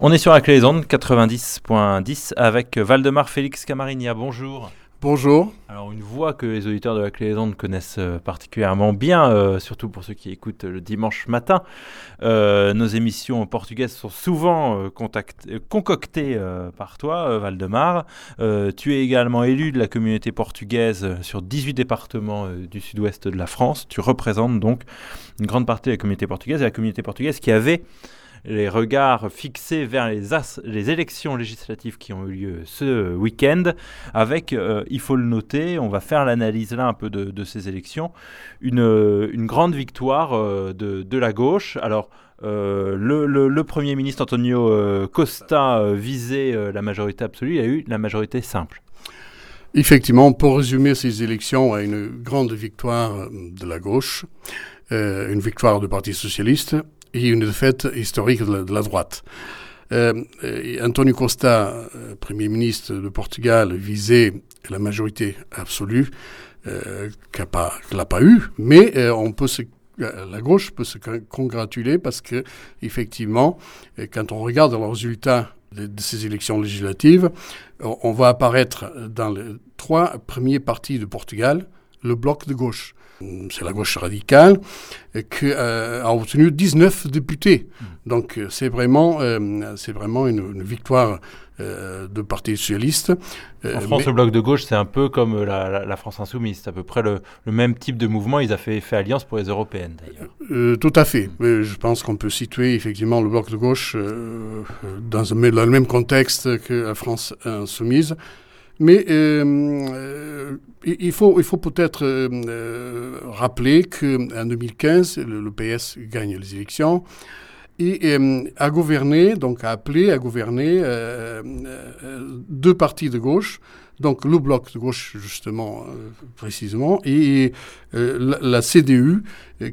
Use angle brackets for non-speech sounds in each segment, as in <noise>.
On est sur la clé des ondes 90.10 avec Valdemar Félix Camarinia. Bonjour. Bonjour. Alors une voix que les auditeurs de la Clé des Ondes connaissent euh, particulièrement bien, euh, surtout pour ceux qui écoutent le dimanche matin. Euh, nos émissions portugaises sont souvent concoctées par toi, Valdemar. tu es également élu de la communauté portugaise sur 18 départements du sud-ouest de la France. Tu représentes donc une grande partie de la communauté portugaise et la communauté portugaise qui avait les regards fixés vers les, élections législatives qui ont eu lieu ce week-end, avec, euh, il faut le noter, on va faire l'analyse là un peu de, ces élections, une, une grande victoire euh, de, la gauche. Alors, euh, le, le, Premier ministre Antonio Costa visait la majorité absolue, il a eu la majorité simple. Effectivement, pour résumer ces élections à une grande victoire de la gauche, une victoire du Parti socialiste, et une défaite historique de la, droite. Euh, Antonio Costa, euh, Premier ministre de Portugal, visait la majorité absolue, euh, qu'elle n'a pas, eu, mais euh, on peut la gauche peut se congratuler parce que, effectivement, quand on regarde le résultat de, de ces élections législatives, on va apparaître dans les trois premiers partis de Portugal, le bloc de gauche c'est la gauche radicale, qui euh, a obtenu 19 députés. Hmm. Donc euh, c'est vraiment, euh, c'est vraiment une, victoire de Parti socialiste. en France, le bloc de gauche, c'est un peu comme la, France insoumise. C'est à peu près le, même type de mouvement. Ils ont fait, fait alliance pour les européennes, d'ailleurs. tout à fait. Hmm. je pense qu'on peut situer effectivement le bloc de gauche dans, un, dans, le même contexte que la France insoumise. Mais euh, euh, il faut, il faut peut-être euh, rappeler qu'en 2015, le, PS gagne les élections et a gouverné, donc a appelé à gouverner deux partis de gauche, donc le bloc de gauche justement précisément, et la, CDU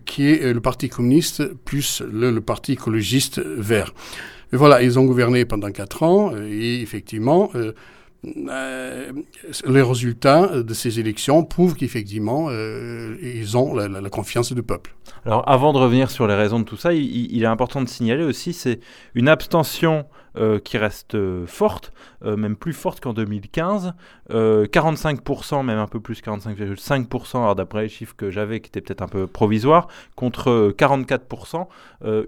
qui est le parti communiste plus le, le parti écologiste vert. Et voilà, ils ont gouverné pendant quatre ans et effectivement euh, les résultats de ces élections prouvent qu'effectivement, euh, ils ont la, confiance du peuple. Alors, avant de revenir sur les raisons de tout ça, il, est important de signaler aussi, c'est une abstention euh, qui reste forte, même plus forte qu'en 2015. 45%, même un peu plus, 45,5%, alors d'après les chiffres que j'avais, qui étaient peut-être un peu provisoires, contre 44%.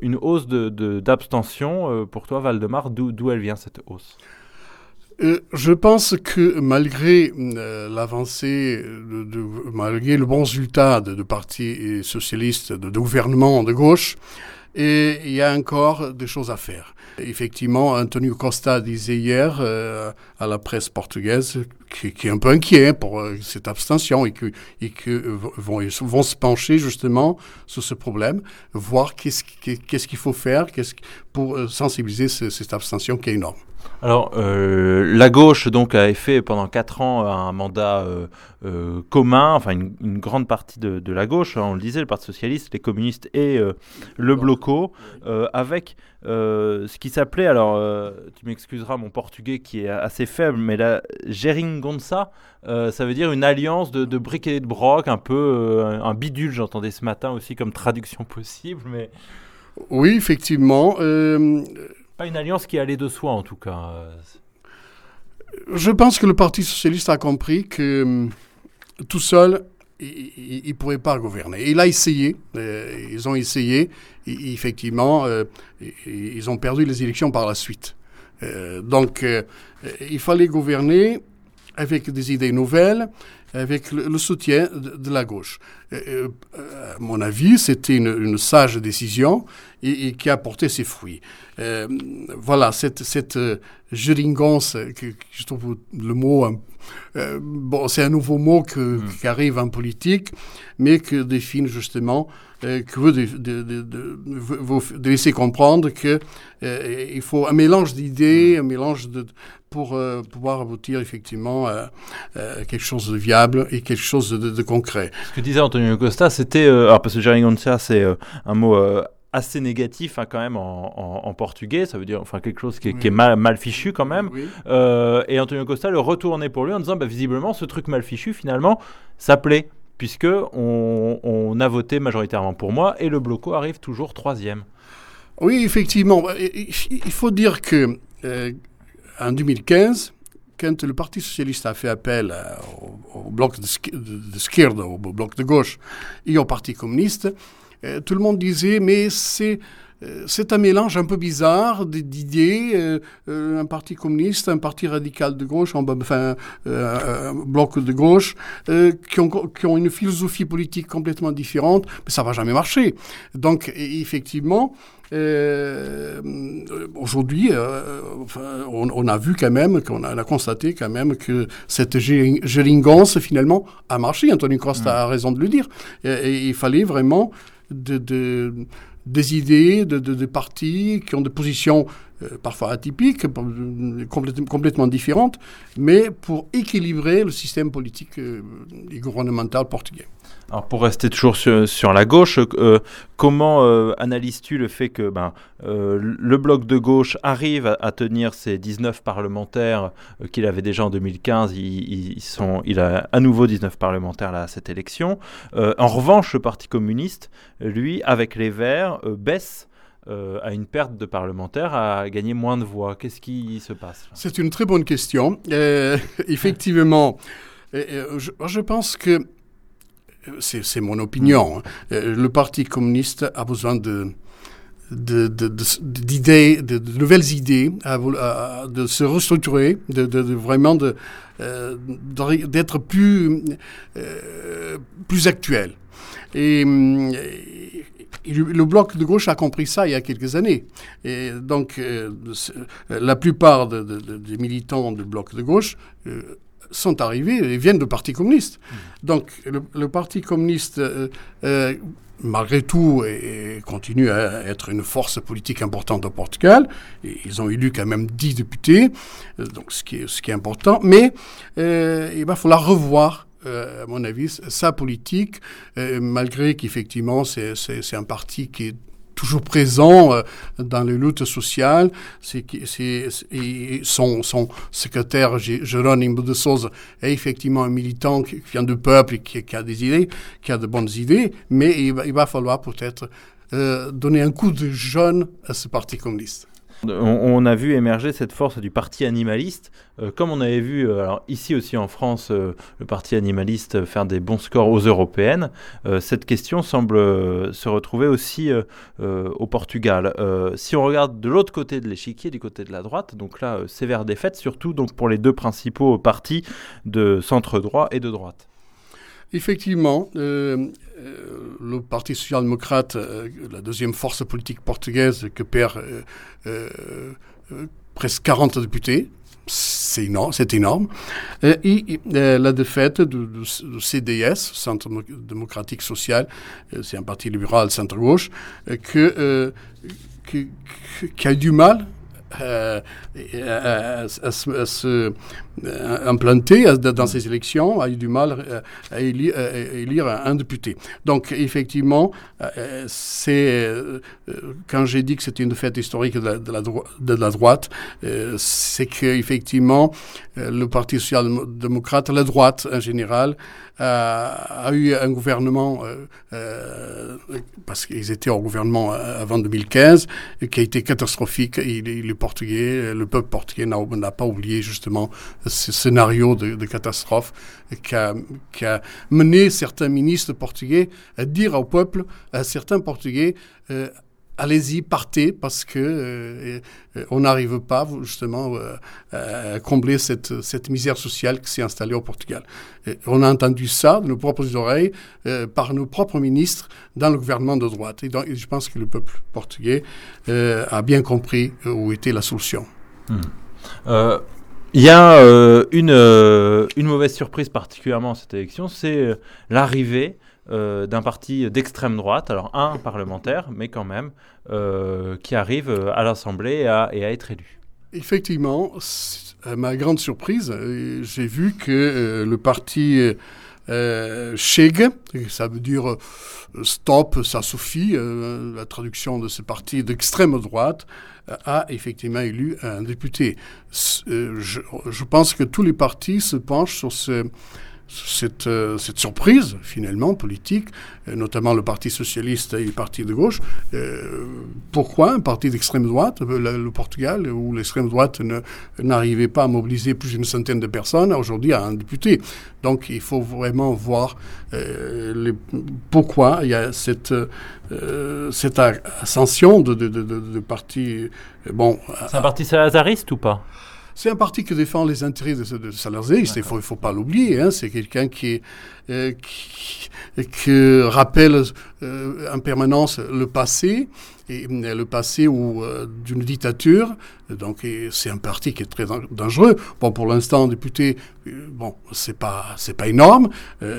une hausse d'abstention, de, pour toi, Valdemar, d'où elle vient cette hausse? Euh, je pense que malgré euh, l'avancée, malgré le bon résultat de, de partis socialistes, de, de gouvernements de gauche, il y a encore des choses à faire. Effectivement, Antonio Costa disait hier euh, à la presse portugaise qui, qui, est un peu inquiet pour euh, cette abstention et que, et que vont, vont, se pencher justement sur ce problème, voir qu'est-ce qu'il faut faire qu'est-ce, pour sensibiliser cette abstention qui est énorme. Alors, euh, la gauche donc a fait pendant quatre ans un mandat euh, euh, commun, enfin une, grande partie de, la gauche, hein, on le disait, le Parti socialiste, les communistes et le bloco, avec ce qui s'appelait, alors tu m'excuseras mon portugais qui est assez faible, mais la geringonça, ça veut dire une alliance de, de briques et de broc, un peu un bidule, j'entendais ce matin aussi comme traduction possible, mais... Oui, effectivement. Pas une alliance qui allait de soi, en tout cas. Je pense que le Parti socialiste a compris que hum, tout seul, il ne pourrait pas gouverner. Il a essayé, euh, ils ont essayé, effectivement, euh, ils ont perdu les élections par la suite. Euh, donc, il fallait gouverner avec des idées nouvelles, avec le, soutien de, la gauche. à mon avis, c'était une, sage décision et, qui a porté ses fruits. Euh, voilà, cette, cette euh, que, je trouve le mot, euh, bon, c'est un nouveau mot hmm. qui arrive en politique, mais que définit justement, euh, que veut de, de, de, de, laisser comprendre que il faut un mélange d'idées, hmm. un mélange de pour pouvoir aboutir effectivement à, quelque chose de viable et quelque chose de, concret. Ce que disait Antonio Costa, c'était, alors parce que Jeringonça, c'est un mot assez négatif hein, quand même en, portugais, ça veut dire enfin quelque chose qui est, mal, fichu quand même. Euh, et Antonio Costa le retournait pour lui en disant bah, visiblement ce truc mal fichu finalement ça plaît puisque on, a voté majoritairement pour moi et le bloco arrive toujours troisième. Oui, effectivement. Il faut dire que en 2015, quand le Parti socialiste a fait appel au, bloc de, bloc de gauche et au Parti communiste, tout le monde disait mais c'est euh, c'est un mélange un peu bizarre d'idées, euh, euh, un parti communiste, un parti radical de gauche, enfin un bloc de gauche, qui ont, qui, ont, une philosophie politique complètement différente, mais ça va jamais marcher. Donc effectivement, aujourd'hui, on, a vu quand même, qu'on a, constaté quand même que cette géringance finalement a marché. Anthony Costa mmh. a raison de le dire. Et, il fallait vraiment de, de des idées de, de, partis qui ont des positions euh, parfois atypiques, euh, complètement, différentes, mais pour équilibrer le système politique euh, et gouvernemental portugais. Alors pour rester toujours sur, la gauche, euh, comment euh, analyses-tu le fait que ben, euh, le bloc de gauche arrive à, tenir ses 19 parlementaires qu'il avait déjà en 2015 ils, sont, Il a à nouveau 19 parlementaires là, à cette élection. en revanche, le Parti communiste, lui, avec les Verts, baisse à une perte de parlementaires, à gagner moins de voix. Qu'est-ce qui se passe C'est une très bonne question. <laughs> effectivement, je, pense que c'est mon opinion, hein. euh, le Parti communiste a besoin de d'idées, de, nouvelles idées, de se restructurer, de, vraiment euh, d'être plus, euh, plus actuel. Et, le bloc de gauche a compris ça il y a quelques années. Et donc, la plupart des militants du bloc de gauche sont arrivés et viennent du Parti communiste. Donc le, Parti communiste, euh, euh, malgré tout, continue à être une force politique importante au Portugal. Et ils ont élu quand même 10 députés, euh, donc ce qui est, ce qui est important. Mais il va falloir revoir à mon avis, sa politique, malgré qu'effectivement, c'est un parti qui est toujours présent euh, dans les luttes sociales. C'est, c'est, son, son secrétaire, Jérôme de Souza, est effectivement un militant qui vient du peuple et qui, a des idées, qui a de bonnes idées, mais il va, il va falloir peut-être euh, donner un coup de jeune à ce parti communiste. On, a vu émerger cette force du parti animaliste, euh, comme on avait vu euh, ici aussi en France euh, le parti animaliste faire des bons scores aux européennes. cette question semble se retrouver aussi au Portugal. si on regarde de l'autre côté de l'échiquier, du côté de la droite, donc là sévère défaite, surtout pour les deux principaux partis de centre droit et de droite. Effectivement, euh, euh, le Parti social-démocrate, euh, la deuxième force politique portugaise, que perd presque 40 députés, c'est énorme. C'est énorme. Et, la défaite du, CDS, Centre démocratique social, c'est un parti libéral centre-gauche, qui a eu du mal à, se implanter dans ces élections, a eu du mal à élire, un député. Donc, effectivement, c'est quand j'ai dit que c'était une fête historique de la, droite, c'est qu'effectivement, le Parti social-démocrate, la droite en général, a, eu un gouvernement, parce qu'ils étaient au gouvernement avant 2015, qui a été catastrophique. Il Portugais, le peuple portugais n'a pas oublié justement ce scénario de, catastrophe qui a, mené certains ministres portugais à dire au peuple, à certains Portugais, euh, allez-y, partez, parce que euh, euh, on n'arrive pas justement à combler cette, cette, misère sociale qui s'est installée au Portugal. on a entendu ça de nos propres oreilles par nos propres ministres dans le gouvernement de droite. Et, donc, je pense que le peuple portugais a bien compris où était la solution. Hmm. Il y a une, une mauvaise surprise particulièrement à cette élection, c'est l'arrivée euh, d'un parti d'extrême droite, alors un parlementaire, mais quand même, euh, qui arrive euh, à l'Assemblée et, à, être élu. Effectivement, à ma grande surprise, j'ai vu que le parti Cheg, ça veut dire stop, ça suffit, la traduction de ce parti d'extrême droite, a effectivement élu un député. Je, je, pense que tous les partis se penchent sur ce cette, euh, cette surprise, finalement, politique, euh, notamment le Parti socialiste et le Parti de gauche. Euh, pourquoi un parti d'extrême droite, le, Portugal, où l'extrême droite n'arrivait pas à mobiliser plus d'une centaine de personnes, aujourd'hui a un député Donc il faut vraiment voir pourquoi il y a cette, ascension de, de, partis. Bon, C'est un parti salazariste ou pas? C'est un parti qui défend les intérêts de, de il ne faut, faut, pas l'oublier. Hein. C'est quelqu'un qui, euh, rappelle euh, en permanence le passé, et euh, le passé ou euh, d'une dictature. Donc c'est un parti qui est très dangereux. Bon, pour l'instant, député, bon, c'est pas c'est pas énorme,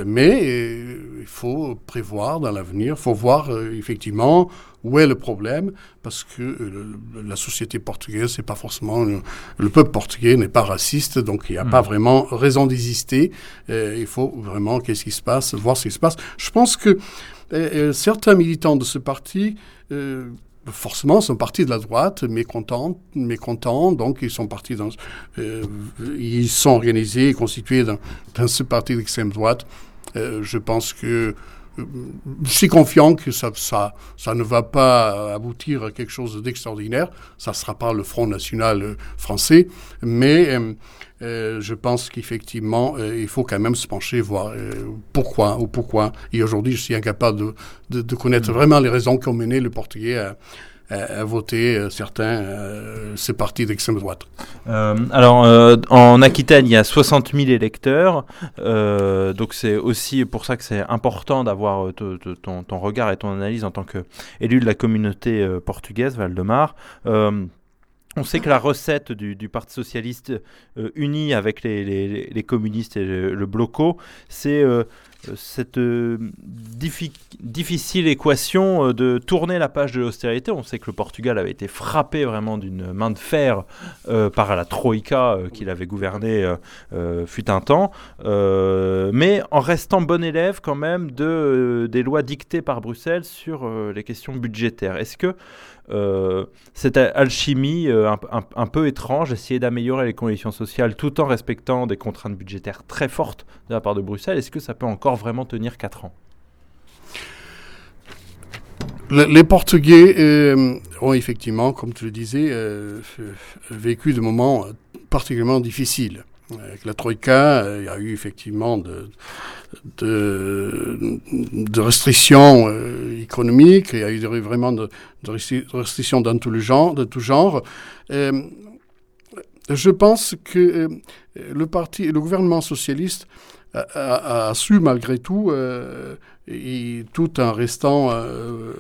mais il faut prévoir dans l'avenir, il faut voir effectivement où est le problème Parce que euh, la société portugaise, c'est pas forcément le, peuple portugais n'est pas raciste, donc il n'y a pas hmm. vraiment raison d'exister. Euh, il faut vraiment qu'est-ce qui se passe, voir ce qui se passe. Je pense que euh, certains militants de ce parti forcément sont partis de la droite, mécontents, mécontents, donc ils sont partis dans, ils sont organisés, constitués dans, ce parti d'extrême droite. je pense que je suis confiant que ça, ça, ça, ne va pas aboutir à quelque chose d'extraordinaire. Ça ne sera pas le Front National euh, français, mais euh, euh, je pense qu'effectivement, il faut quand même se pencher, voir pourquoi ou pourquoi. Et aujourd'hui, je suis incapable de, de, de connaître vraiment les raisons qui ont mené le Portugais à, à, voter euh, certains, euh, ces partis d'extrême droite. Euh, alors, en Aquitaine, il y a 60 000 électeurs, donc c'est aussi pour ça que c'est important d'avoir ton, regard et ton analyse en tant qu'élu de la communauté portugaise, Val-de-Marne. On sait que la recette du, Parti socialiste uni avec les, communistes et le, bloco, c'est euh, cette euh, difficile équation euh, de tourner la page de l'austérité. On sait que le Portugal avait été frappé vraiment d'une main de fer par la Troïka qu'il avait gouverné fut un temps, mais en restant bon élève quand même de, des lois dictées par Bruxelles sur les questions budgétaires. Est-ce que euh, cette alchimie euh, un, peu étrange, essayer d'améliorer les conditions sociales tout en respectant des contraintes budgétaires très fortes de la part de Bruxelles, est-ce que ça peut encore vraiment tenir 4 ans les Portugais euh, ont effectivement, comme tu le disais, vécu des moments particulièrement difficiles. Avec la Troïka, il y a eu effectivement de, restrictions euh, économiques, il y a eu vraiment de, restrictions dans tout le genre, de tout genre. Euh, je pense que euh, le parti, le gouvernement socialiste a, su malgré tout, euh, tout en restant, euh,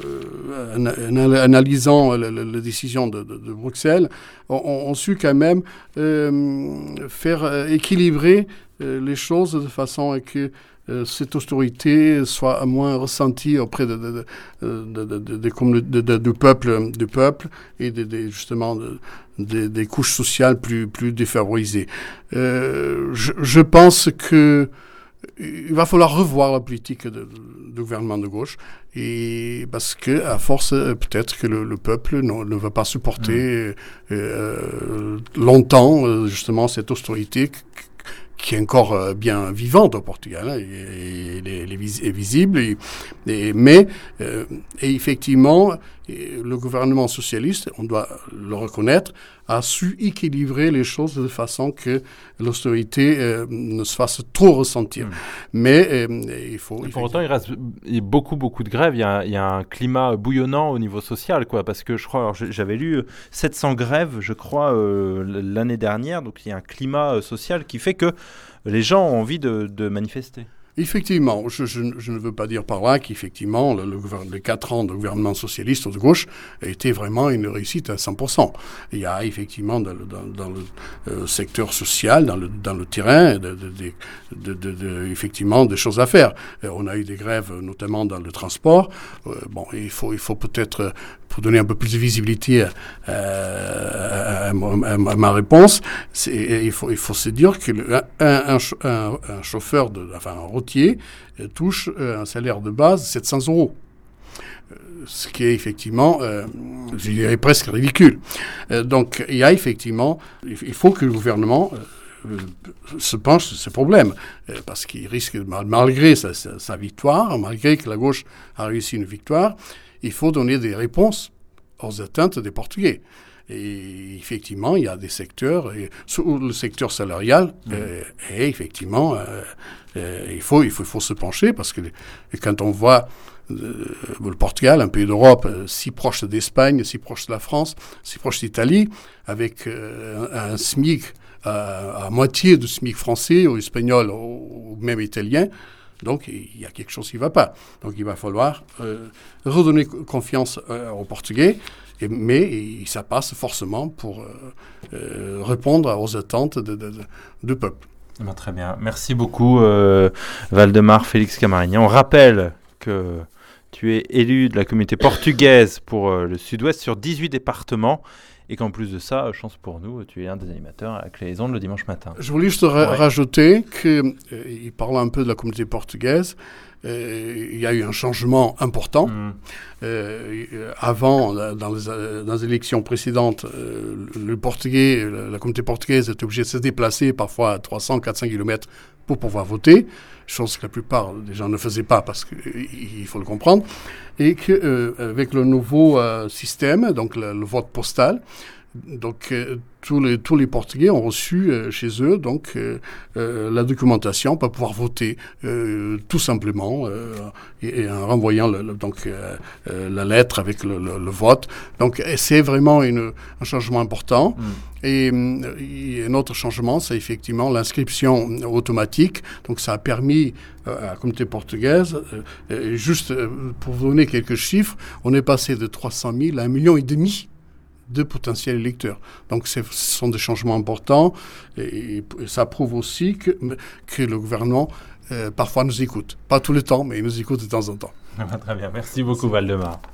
en, analysant la, la, décision de, Bruxelles, ont su quand même faire équilibrer les choses de façon à que euh, cette austérité soit moins ressentie auprès de, de, de, du peuple, du peuple et justement des couches sociales plus, plus défavorisées. Euh, je, je, pense que il va falloir revoir la politique du gouvernement de gauche et parce que à force peut-être que le, peuple ne, ne, va pas supporter mmh. euh, longtemps justement cette austérité qui est encore euh, bien vivante au Portugal, hein, et, est, visible, et, mais euh, et effectivement, le gouvernement socialiste, on doit le reconnaître, a su équilibrer les choses de façon que l'austérité euh, ne se fasse trop ressentir. Hmm. Mais il faut... pour autant, il reste beaucoup, beaucoup de grèves. Il y, a, il y, a, un climat bouillonnant au niveau social, quoi, parce que je crois, j'avais lu 700 grèves, je crois, l'année dernière, donc il y a un climat social qui fait que les gens ont envie de, manifester. Effectivement, je, ne veux pas dire par là qu'effectivement, le, le, les quatre ans de gouvernement socialiste de gauche été vraiment une réussite à 100%. Il y a effectivement dans le, euh, secteur social, dans le, terrain, effectivement des choses à faire. Euh, on a eu des grèves, notamment dans le transport. Euh, bon, il faut, il faut peut-être pour donner un peu plus de visibilité à, ma réponse, il faut, il faut se dire qu'un un, un, chauffeur, de, enfin un euh, touche euh, un salaire de base de 700 euros euh, ce qui est effectivement, je dirais presque ridicule. donc il y a effectivement, il faut que le gouvernement se penche sur ce problème, parce qu'il risque, malgré sa, victoire, malgré que la gauche a réussi une victoire, il faut donner des réponses aux atteintes des Portugais. Et effectivement, il y a des secteurs, et, le secteur salarial, mmh. et effectivement, il, faut, il, faut, il faut se pencher, parce que quand on voit le Portugal, un pays d'Europe si proche d'Espagne, si proche de la France, si proche d'Italie, avec un, SMIC à, moitié du SMIC français ou espagnol ou, même italien. Donc, il y a quelque chose qui ne va pas. Donc, il va falloir redonner confiance aux Portugais, mais ça passe forcément pour répondre aux attentes du peuple. très bien. Merci beaucoup, Valdemar Félix Camarignan. On rappelle que tu es élu de la communauté portugaise pour euh, le sud-ouest sur 18 départements et qu'en plus de ça, chance pour nous, tu es un des animateurs à Claison le dimanche matin. Je voulais juste rajouter qu'il euh, parlant un peu de la communauté portugaise, il y a eu un changement important. Mm. avant, dans les, dans les, élections précédentes, le portugais, la communauté portugaise était obligée de se déplacer parfois à 300, 400 km pour pouvoir voter chose que la plupart des gens ne faisaient pas parce qu'il faut le comprendre, et qu'avec euh, le nouveau euh, système, donc le, vote postal, donc euh, tous les, tous les Portugais ont reçu chez eux donc la documentation pour pouvoir voter tout simplement et, en renvoyant donc la lettre avec le, vote. Donc c'est vraiment une, un changement important. Mm. Et, un autre changement, c'est effectivement l'inscription automatique. Donc ça a permis à la communauté portugaise, juste pour vous donner quelques chiffres, on est passé de 300 000 à 1,5 million et demi de potentiels électeurs. Donc ce sont des changements importants et, ça prouve aussi que, que le gouvernement euh, parfois nous écoute. Pas tout le temps, mais il nous écoute de temps en temps. <laughs> Très bien, merci beaucoup Valdemar.